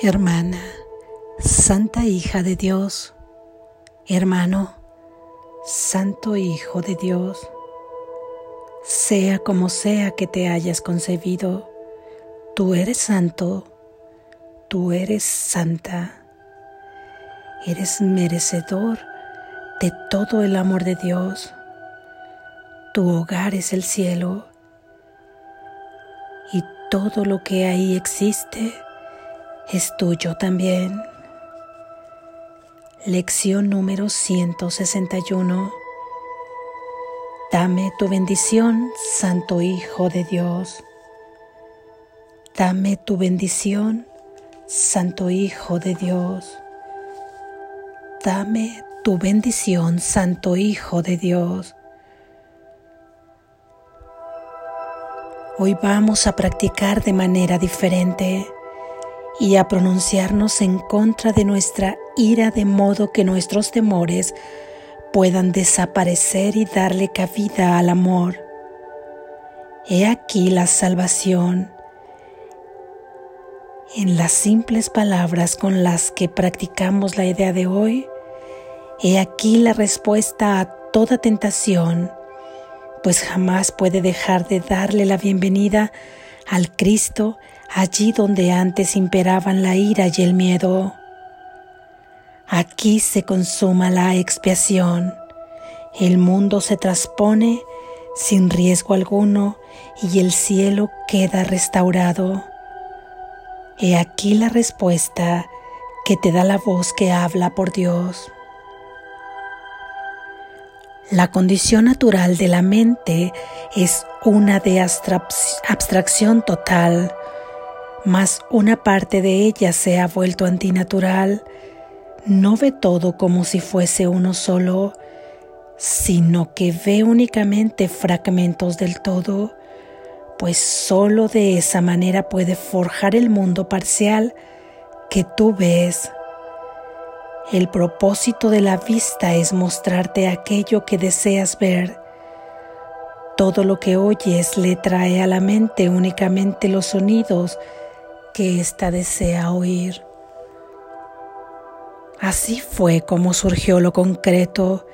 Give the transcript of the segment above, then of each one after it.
hermana, Santa hija de Dios, hermano, Santo Hijo de Dios, sea como sea que te hayas concebido, tú eres santo, tú eres santa, eres merecedor de todo el amor de Dios, tu hogar es el cielo y todo lo que ahí existe es tuyo también. Lección número 161. Dame tu bendición, Santo Hijo de Dios. Dame tu bendición, Santo Hijo de Dios. Dame tu bendición, Santo Hijo de Dios. Hoy vamos a practicar de manera diferente y a pronunciarnos en contra de nuestra ira de modo que nuestros temores puedan desaparecer y darle cabida al amor. He aquí la salvación en las simples palabras con las que practicamos la idea de hoy. He aquí la respuesta a toda tentación, pues jamás puede dejar de darle la bienvenida al Cristo allí donde antes imperaban la ira y el miedo. Aquí se consuma la expiación, el mundo se transpone sin riesgo alguno y el cielo queda restaurado. He aquí la respuesta que te da la voz que habla por Dios. La condición natural de la mente es una de abstracción total mas una parte de ella se ha vuelto antinatural, no ve todo como si fuese uno solo, sino que ve únicamente fragmentos del todo, pues sólo de esa manera puede forjar el mundo parcial que tú ves. El propósito de la vista es mostrarte aquello que deseas ver. Todo lo que oyes le trae a la mente únicamente los sonidos que ésta desea oír. Así fue como surgió lo concreto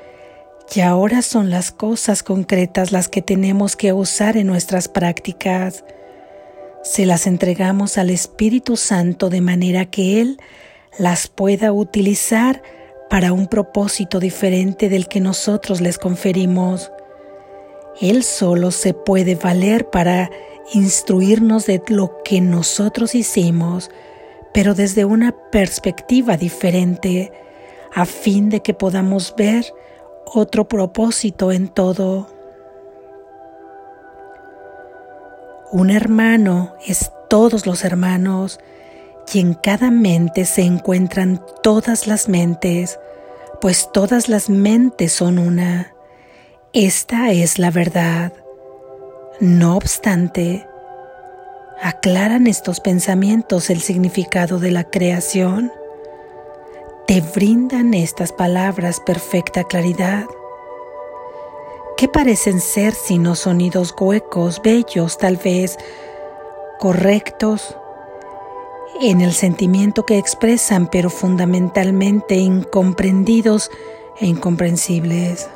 y ahora son las cosas concretas las que tenemos que usar en nuestras prácticas. Se las entregamos al Espíritu Santo de manera que Él las pueda utilizar para un propósito diferente del que nosotros les conferimos. Él solo se puede valer para instruirnos de lo que nosotros hicimos, pero desde una perspectiva diferente, a fin de que podamos ver otro propósito en todo. Un hermano es todos los hermanos y en cada mente se encuentran todas las mentes, pues todas las mentes son una. Esta es la verdad. No obstante, ¿aclaran estos pensamientos el significado de la creación? ¿Te brindan estas palabras perfecta claridad? ¿Qué parecen ser sino sonidos huecos, bellos, tal vez correctos en el sentimiento que expresan, pero fundamentalmente incomprendidos e incomprensibles?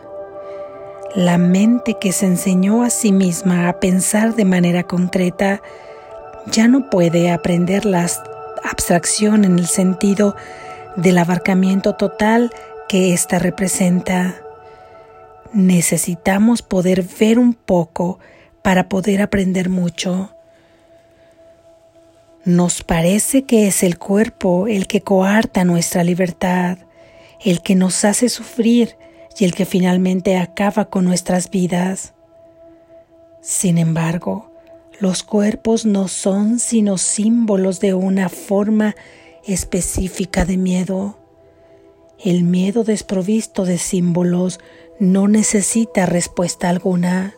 La mente que se enseñó a sí misma a pensar de manera concreta ya no puede aprender la abstracción en el sentido del abarcamiento total que ésta representa. Necesitamos poder ver un poco para poder aprender mucho. Nos parece que es el cuerpo el que coarta nuestra libertad, el que nos hace sufrir y el que finalmente acaba con nuestras vidas. Sin embargo, los cuerpos no son sino símbolos de una forma específica de miedo. El miedo desprovisto de símbolos no necesita respuesta alguna,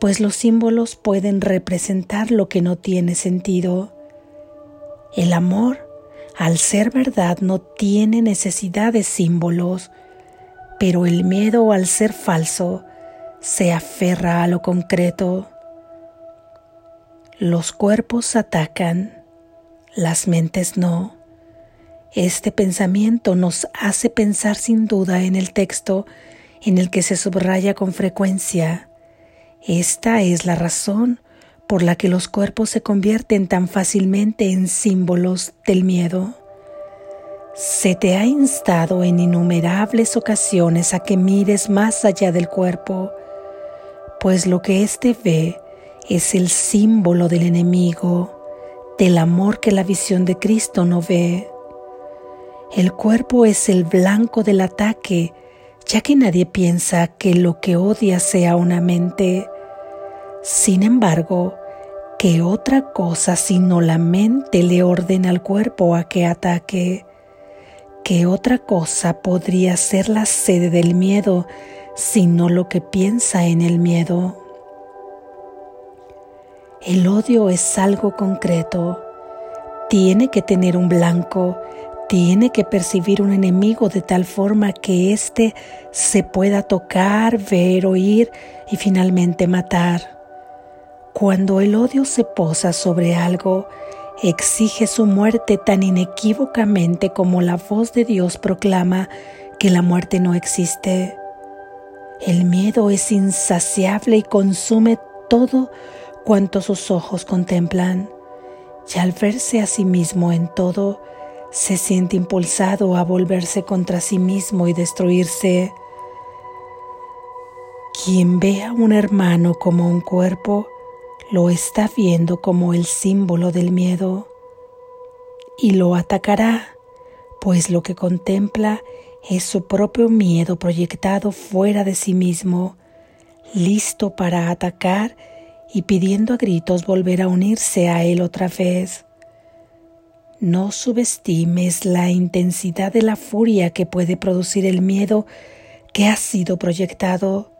pues los símbolos pueden representar lo que no tiene sentido. El amor, al ser verdad, no tiene necesidad de símbolos, pero el miedo al ser falso se aferra a lo concreto. Los cuerpos atacan, las mentes no. Este pensamiento nos hace pensar sin duda en el texto en el que se subraya con frecuencia. Esta es la razón por la que los cuerpos se convierten tan fácilmente en símbolos del miedo. Se te ha instado en innumerables ocasiones a que mires más allá del cuerpo, pues lo que éste ve es el símbolo del enemigo, del amor que la visión de Cristo no ve. El cuerpo es el blanco del ataque, ya que nadie piensa que lo que odia sea una mente. Sin embargo, que otra cosa sino la mente le ordena al cuerpo a que ataque? ¿Qué otra cosa podría ser la sede del miedo sino lo que piensa en el miedo? El odio es algo concreto. Tiene que tener un blanco tiene que percibir un enemigo de tal forma que éste se pueda tocar, ver, oír y finalmente matar. Cuando el odio se posa sobre algo, exige su muerte tan inequívocamente como la voz de Dios proclama que la muerte no existe. El miedo es insaciable y consume todo cuanto sus ojos contemplan, y al verse a sí mismo en todo, se siente impulsado a volverse contra sí mismo y destruirse. Quien ve a un hermano como un cuerpo, lo está viendo como el símbolo del miedo y lo atacará, pues lo que contempla es su propio miedo proyectado fuera de sí mismo, listo para atacar y pidiendo a gritos volver a unirse a él otra vez. No subestimes la intensidad de la furia que puede producir el miedo que ha sido proyectado.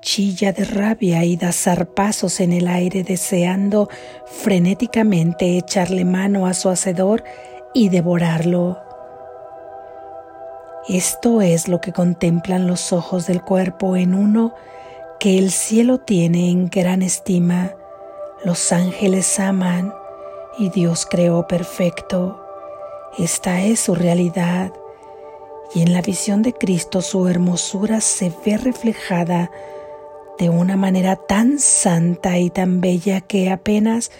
Chilla de rabia y da zarpazos en el aire deseando frenéticamente echarle mano a su hacedor y devorarlo. Esto es lo que contemplan los ojos del cuerpo en uno que el cielo tiene en gran estima. Los ángeles aman y Dios creó perfecto. Esta es su realidad y en la visión de Cristo su hermosura se ve reflejada de una manera tan santa y tan bella que apenas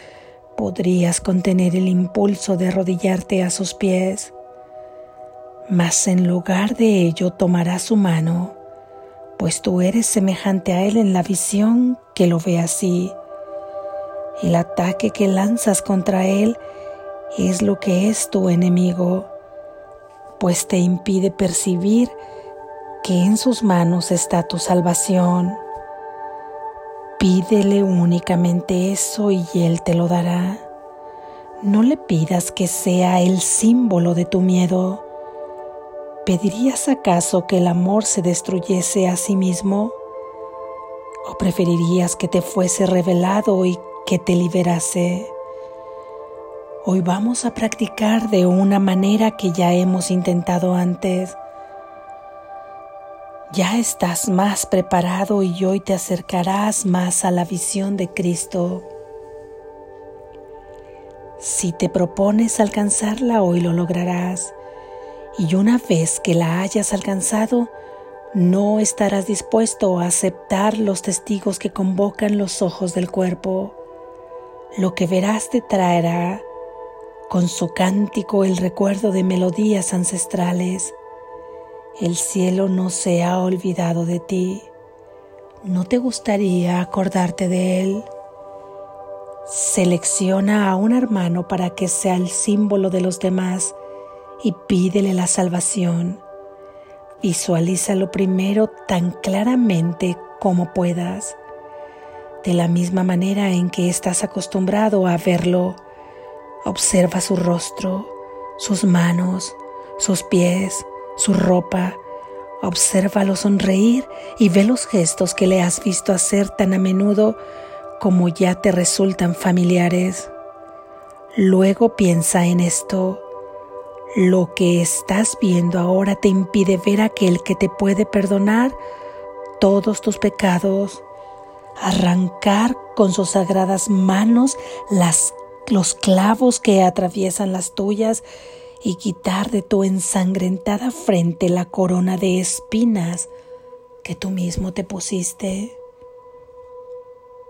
podrías contener el impulso de arrodillarte a sus pies. Mas en lugar de ello tomarás su mano, pues tú eres semejante a Él en la visión que lo ve así el ataque que lanzas contra Él es lo que es tu enemigo, pues te impide percibir que en sus manos está tu salvación. Pídele únicamente eso y Él te lo dará. No le pidas que sea el símbolo de tu miedo. ¿Pedirías acaso que el amor se destruyese a sí mismo? ¿O preferirías que te fuese revelado y que te liberase. Hoy vamos a practicar de una manera que ya hemos intentado antes. Ya estás más preparado y hoy te acercarás más a la visión de Cristo. Si te propones alcanzarla, hoy lo lograrás. Y una vez que la hayas alcanzado, no estarás dispuesto a aceptar los testigos que convocan los ojos del cuerpo lo que verás te traerá con su cántico el recuerdo de melodías ancestrales. El cielo no se ha olvidado de ti. ¿No te gustaría acordarte de él? Selecciona a un hermano para que sea el símbolo de los demás y pídele la salvación. Visualízalo primero tan claramente como puedas de la misma manera en que estás acostumbrado a verlo. Observa su rostro, sus manos, sus pies, su ropa. Obsérvalo sonreír y ve los gestos que le has visto hacer tan a menudo como ya te resultan familiares. Luego piensa en esto. Lo que estás viendo ahora te impide ver aquel que te puede perdonar todos tus pecados arrancar con sus sagradas manos las los clavos que atraviesan las tuyas y quitar de tu ensangrentada frente la corona de espinas que tú mismo te pusiste.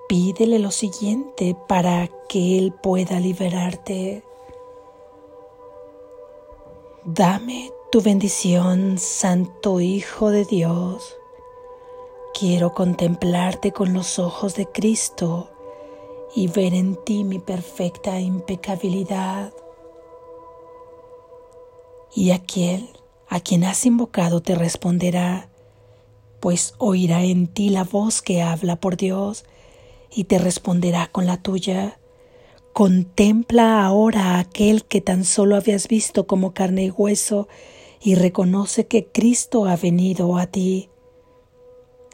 Pídele lo siguiente para que Él pueda liberarte. Dame tu bendición, Santo Hijo de Dios. Quiero contemplarte con los ojos de Cristo y ver en ti mi perfecta impecabilidad. Y aquel a quien has invocado te responderá, pues oirá en ti la voz que habla por Dios y te responderá con la tuya. Contempla ahora a aquel que tan solo habías visto como carne y hueso y reconoce que Cristo ha venido a ti.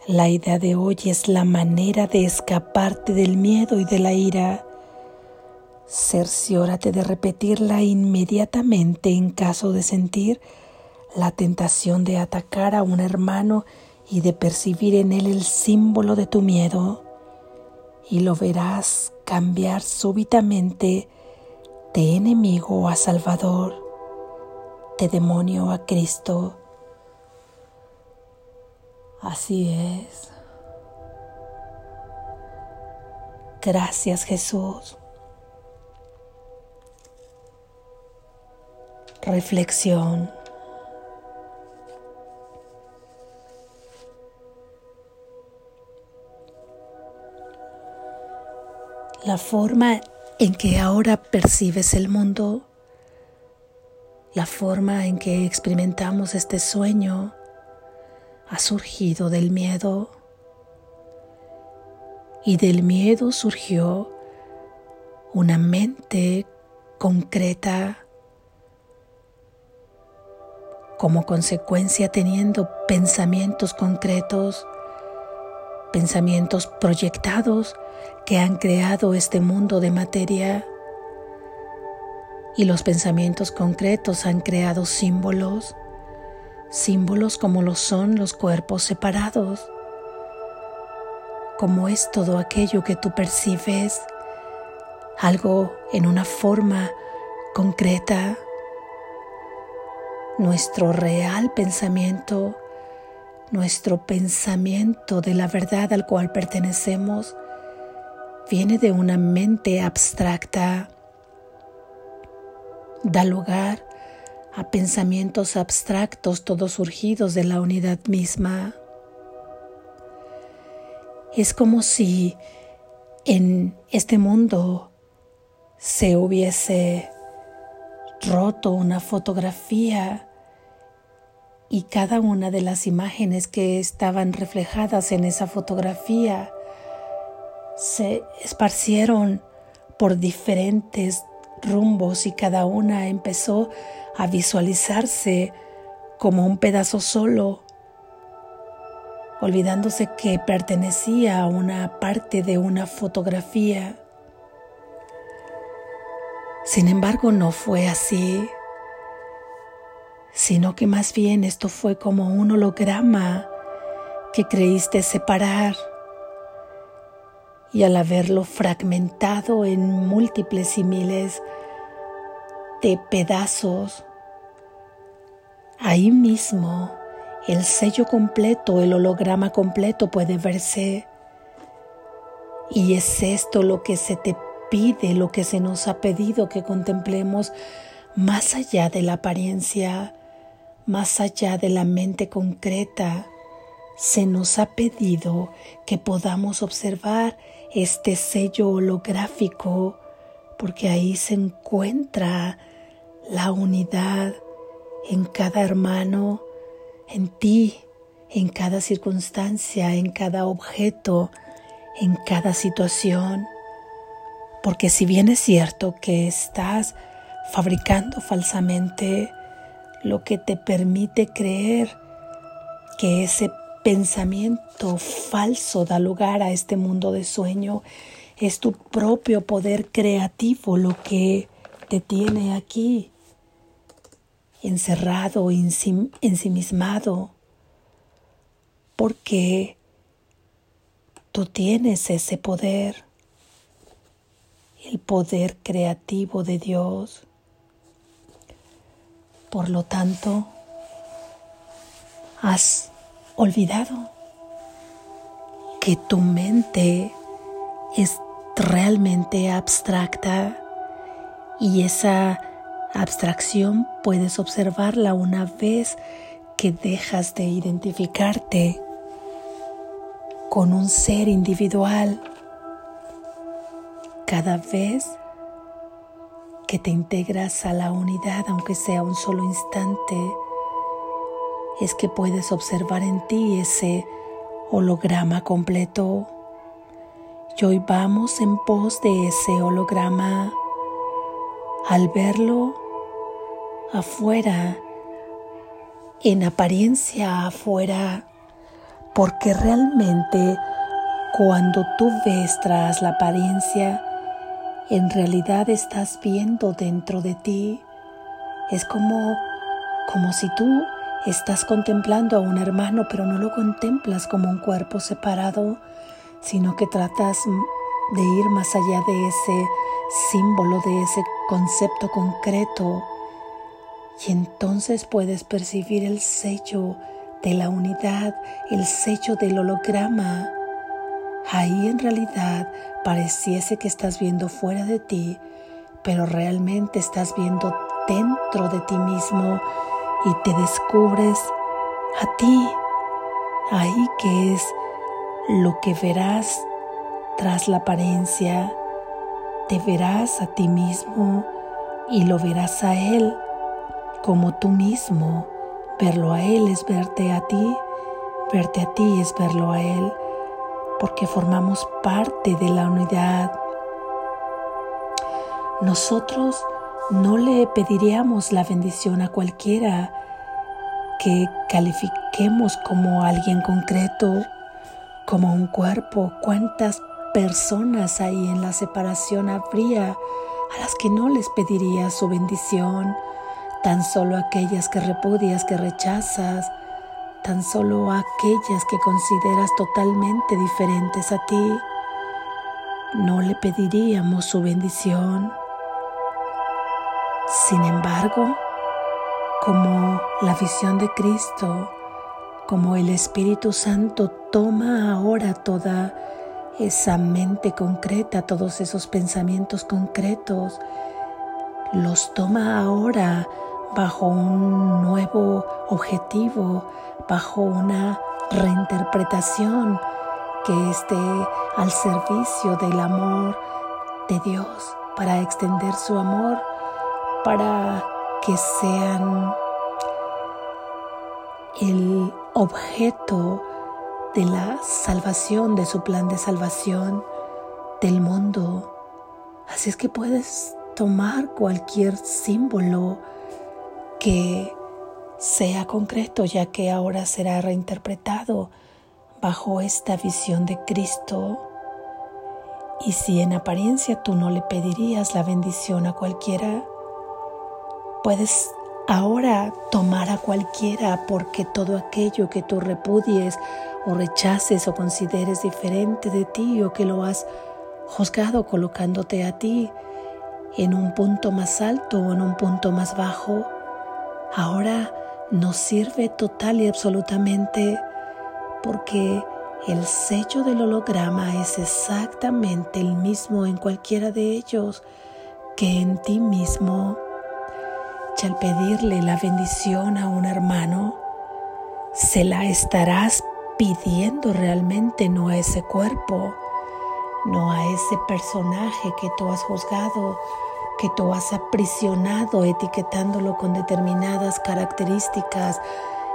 La idea de hoy es la manera de escaparte del miedo y de la ira. Cerciórate de repetirla inmediatamente en caso de sentir la tentación de atacar a un hermano y de percibir en él el símbolo de tu miedo, y lo verás cambiar súbitamente de enemigo a Salvador, de demonio a Cristo. Así es. Gracias Jesús. Reflexión. La forma en que ahora percibes el mundo, la forma en que experimentamos este sueño, ha surgido del miedo. Y del miedo surgió una mente concreta como consecuencia teniendo pensamientos concretos, pensamientos proyectados que han creado este mundo de materia. Y los pensamientos concretos han creado símbolos, símbolos como lo son los cuerpos separados, como es todo aquello que tú percibes, algo en una forma concreta, nuestro real pensamiento, nuestro pensamiento de la verdad al cual pertenecemos, viene de una mente abstracta, da lugar a pensamientos abstractos todos surgidos de la unidad misma. Es como si en este mundo se hubiese roto una fotografía y cada una de las imágenes que estaban reflejadas en esa fotografía se esparcieron por diferentes rumbos y cada una empezó a visualizarse como un pedazo solo, olvidándose que pertenecía a una parte de una fotografía. Sin embargo, no fue así, sino que más bien esto fue como un holograma que creíste separar y al haberlo fragmentado en múltiples y miles de pedazos, ahí mismo el sello completo, el holograma completo puede verse. Y es esto lo que se te pide, lo que se nos ha pedido que contemplemos más allá de la apariencia, más allá de la mente concreta. Se nos ha pedido que podamos observar este sello holográfico porque ahí se encuentra la unidad en cada hermano, en ti, en cada circunstancia, en cada objeto, en cada situación. Porque si bien es cierto que estás fabricando falsamente lo que te permite creer que ese pensamiento falso da lugar a este mundo de sueño, es tu propio poder creativo lo que te tiene aquí, encerrado, ensimismado, porque tú tienes ese poder el poder creativo de Dios. Por lo tanto, has olvidado que tu mente es realmente abstracta y esa abstracción puedes observarla una vez que dejas de identificarte con un ser individual. Cada vez que te integras a la unidad, aunque sea un solo instante, es que puedes observar en ti ese holograma completo. Y hoy vamos en pos de ese holograma. Al verlo afuera, en apariencia afuera, porque realmente cuando tú ves tras la apariencia, en realidad estás viendo dentro de ti. Es como, como si tú estás contemplando a un hermano, pero no lo contemplas como un cuerpo separado, sino que tratas de ir más allá de ese símbolo, de ese concepto concreto y entonces puedes percibir el sello de la unidad, el sello del holograma. Ahí en realidad pareciese que estás viendo fuera de ti, pero realmente estás viendo dentro de ti mismo y te descubres a ti. Ahí que es lo que verás tras la apariencia. Te verás a ti mismo y lo verás a Él como tú mismo. Verlo a Él es verte a ti, verte a ti es verlo a Él, porque formamos parte de la unidad. Nosotros no le pediríamos la bendición a cualquiera que califiquemos como alguien concreto, como un cuerpo. ¿Cuántas personas ahí en la separación habría a las que no les pediría su bendición? tan solo aquellas que repudias, que rechazas, tan solo aquellas que consideras totalmente diferentes a ti, no le pediríamos su bendición. Sin embargo, como la visión de Cristo, como el Espíritu Santo toma ahora toda esa mente concreta, todos esos pensamientos concretos, los toma ahora bajo un nuevo objetivo, bajo una reinterpretación que esté al servicio del amor de Dios, para extender su amor, para que sean el objeto de la salvación, de su plan de salvación del mundo. Así es que puedes tomar cualquier símbolo, que sea concreto, ya que ahora será reinterpretado bajo esta visión de Cristo. Y si en apariencia tú no le pedirías la bendición a cualquiera, puedes ahora tomar a cualquiera porque todo aquello que tú repudies o rechaces o consideres diferente de ti o que lo has juzgado colocándote a ti en un punto más alto o en un punto más bajo, ahora nos sirve total y absolutamente porque el sello del holograma es exactamente el mismo en cualquiera de ellos que en ti mismo. Y al pedirle la bendición a un hermano, se la estarás pidiendo realmente no a ese cuerpo, no a ese personaje que tú has juzgado, que tú has aprisionado etiquetándolo con determinadas características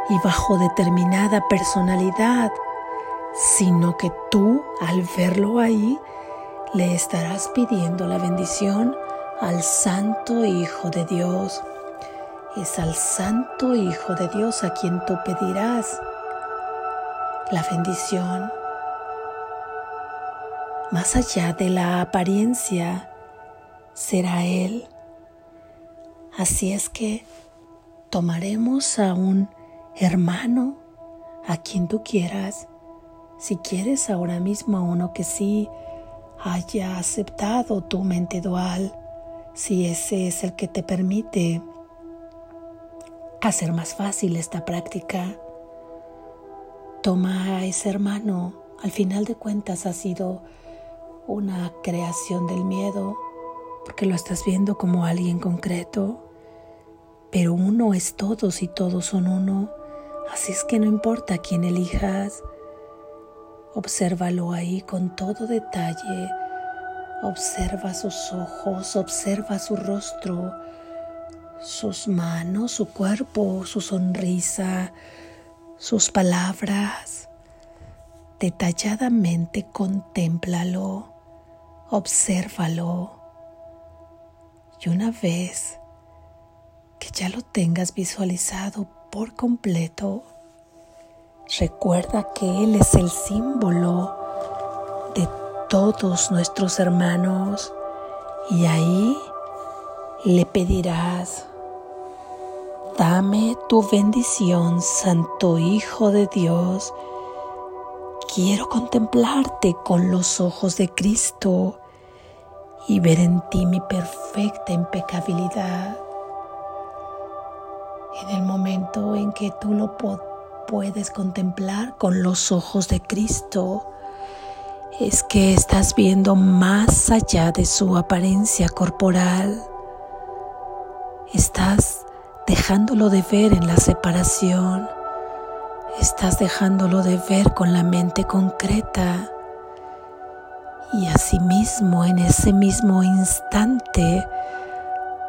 y bajo determinada personalidad, sino que tú al verlo ahí le estarás pidiendo la bendición al Santo Hijo de Dios. Es al Santo Hijo de Dios a quien tú pedirás la bendición. Más allá de la apariencia, será Él. Así es que tomaremos a un hermano, a quien tú quieras, si quieres ahora mismo a uno que sí haya aceptado tu mente dual, si ese es el que te permite hacer más fácil esta práctica. Toma a ese hermano, al final de cuentas ha sido una creación del miedo, porque lo estás viendo como alguien concreto, pero uno es todos y todos son uno, así es que no importa quién elijas, obsérvalo ahí con todo detalle, observa sus ojos, observa su rostro, sus manos, su cuerpo, su sonrisa, sus palabras. Detalladamente contémplalo, obsérvalo. Y una vez que ya lo tengas visualizado por completo, recuerda que Él es el símbolo de todos nuestros hermanos y ahí le pedirás Dame tu bendición, Santo Hijo de Dios. Quiero contemplarte con los ojos de Cristo y ver en ti mi perfecta impecabilidad. En el momento en que tú lo puedes contemplar con los ojos de Cristo, es que estás viendo más allá de su apariencia corporal. Estás dejándolo de ver en la separación, estás dejándolo de ver con la mente concreta y asimismo en ese mismo instante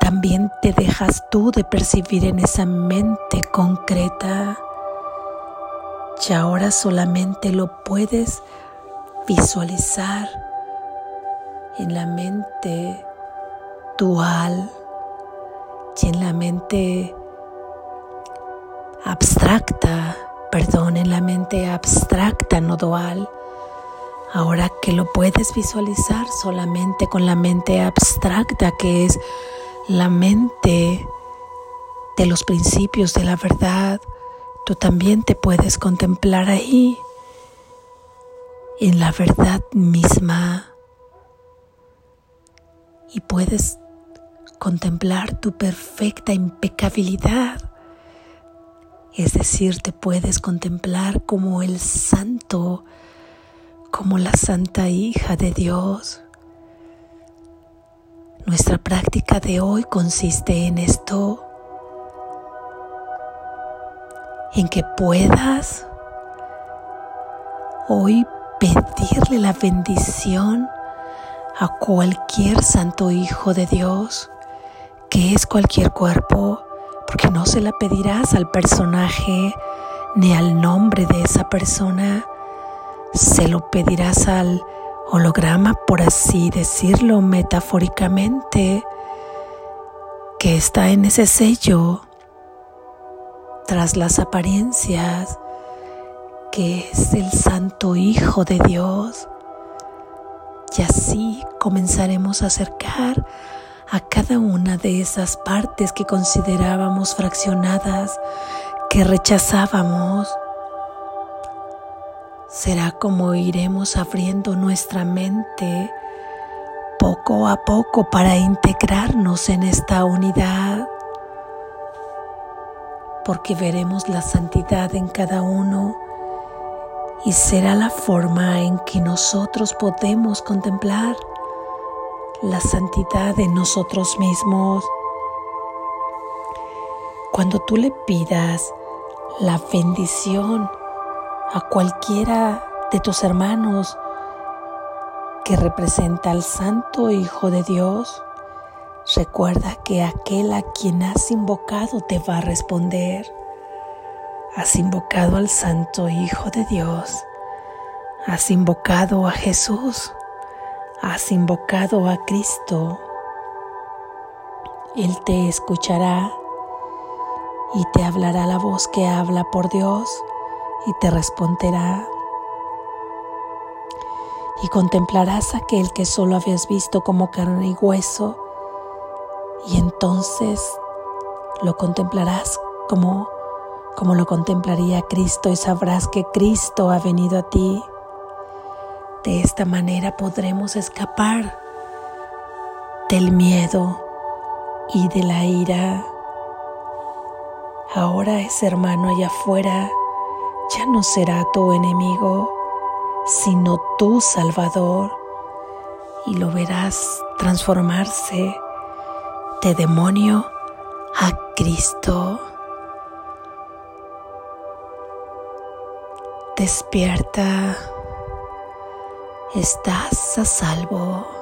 también te dejas tú de percibir en esa mente concreta y ahora solamente lo puedes visualizar en la mente dual y en la mente abstracta, perdón, en la mente abstracta, no dual, ahora que lo puedes visualizar solamente con la mente abstracta, que es la mente de los principios de la verdad, tú también te puedes contemplar ahí, en la verdad misma, y puedes contemplar tu perfecta impecabilidad. Es decir, te puedes contemplar como el santo, como la santa hija de Dios. Nuestra práctica de hoy consiste en esto, en que puedas hoy pedirle la bendición a cualquier santo hijo de Dios que es cualquier cuerpo, porque no se la pedirás al personaje ni al nombre de esa persona, se lo pedirás al holograma, por así decirlo metafóricamente, que está en ese sello tras las apariencias, que es el Santo Hijo de Dios. Y así comenzaremos a acercar a cada una de esas partes que considerábamos fraccionadas, que rechazábamos. Será como iremos abriendo nuestra mente poco a poco para integrarnos en esta unidad, porque veremos la santidad en cada uno y será la forma en que nosotros podemos contemplar la santidad de nosotros mismos. Cuando tú le pidas la bendición a cualquiera de tus hermanos que representa al Santo Hijo de Dios, recuerda que aquel a quien has invocado te va a responder. Has invocado al Santo Hijo de Dios. Has invocado a Jesús has invocado a Cristo, Él te escuchará y te hablará la voz que habla por Dios y te responderá. Y contemplarás aquel que solo habías visto como carne y hueso y entonces lo contemplarás como como lo contemplaría Cristo y sabrás que Cristo ha venido a ti De esta manera podremos escapar del miedo y de la ira. Ahora ese hermano allá afuera ya no será tu enemigo, sino tu Salvador, y lo verás transformarse de demonio a Cristo. Despierta, estás a salvo.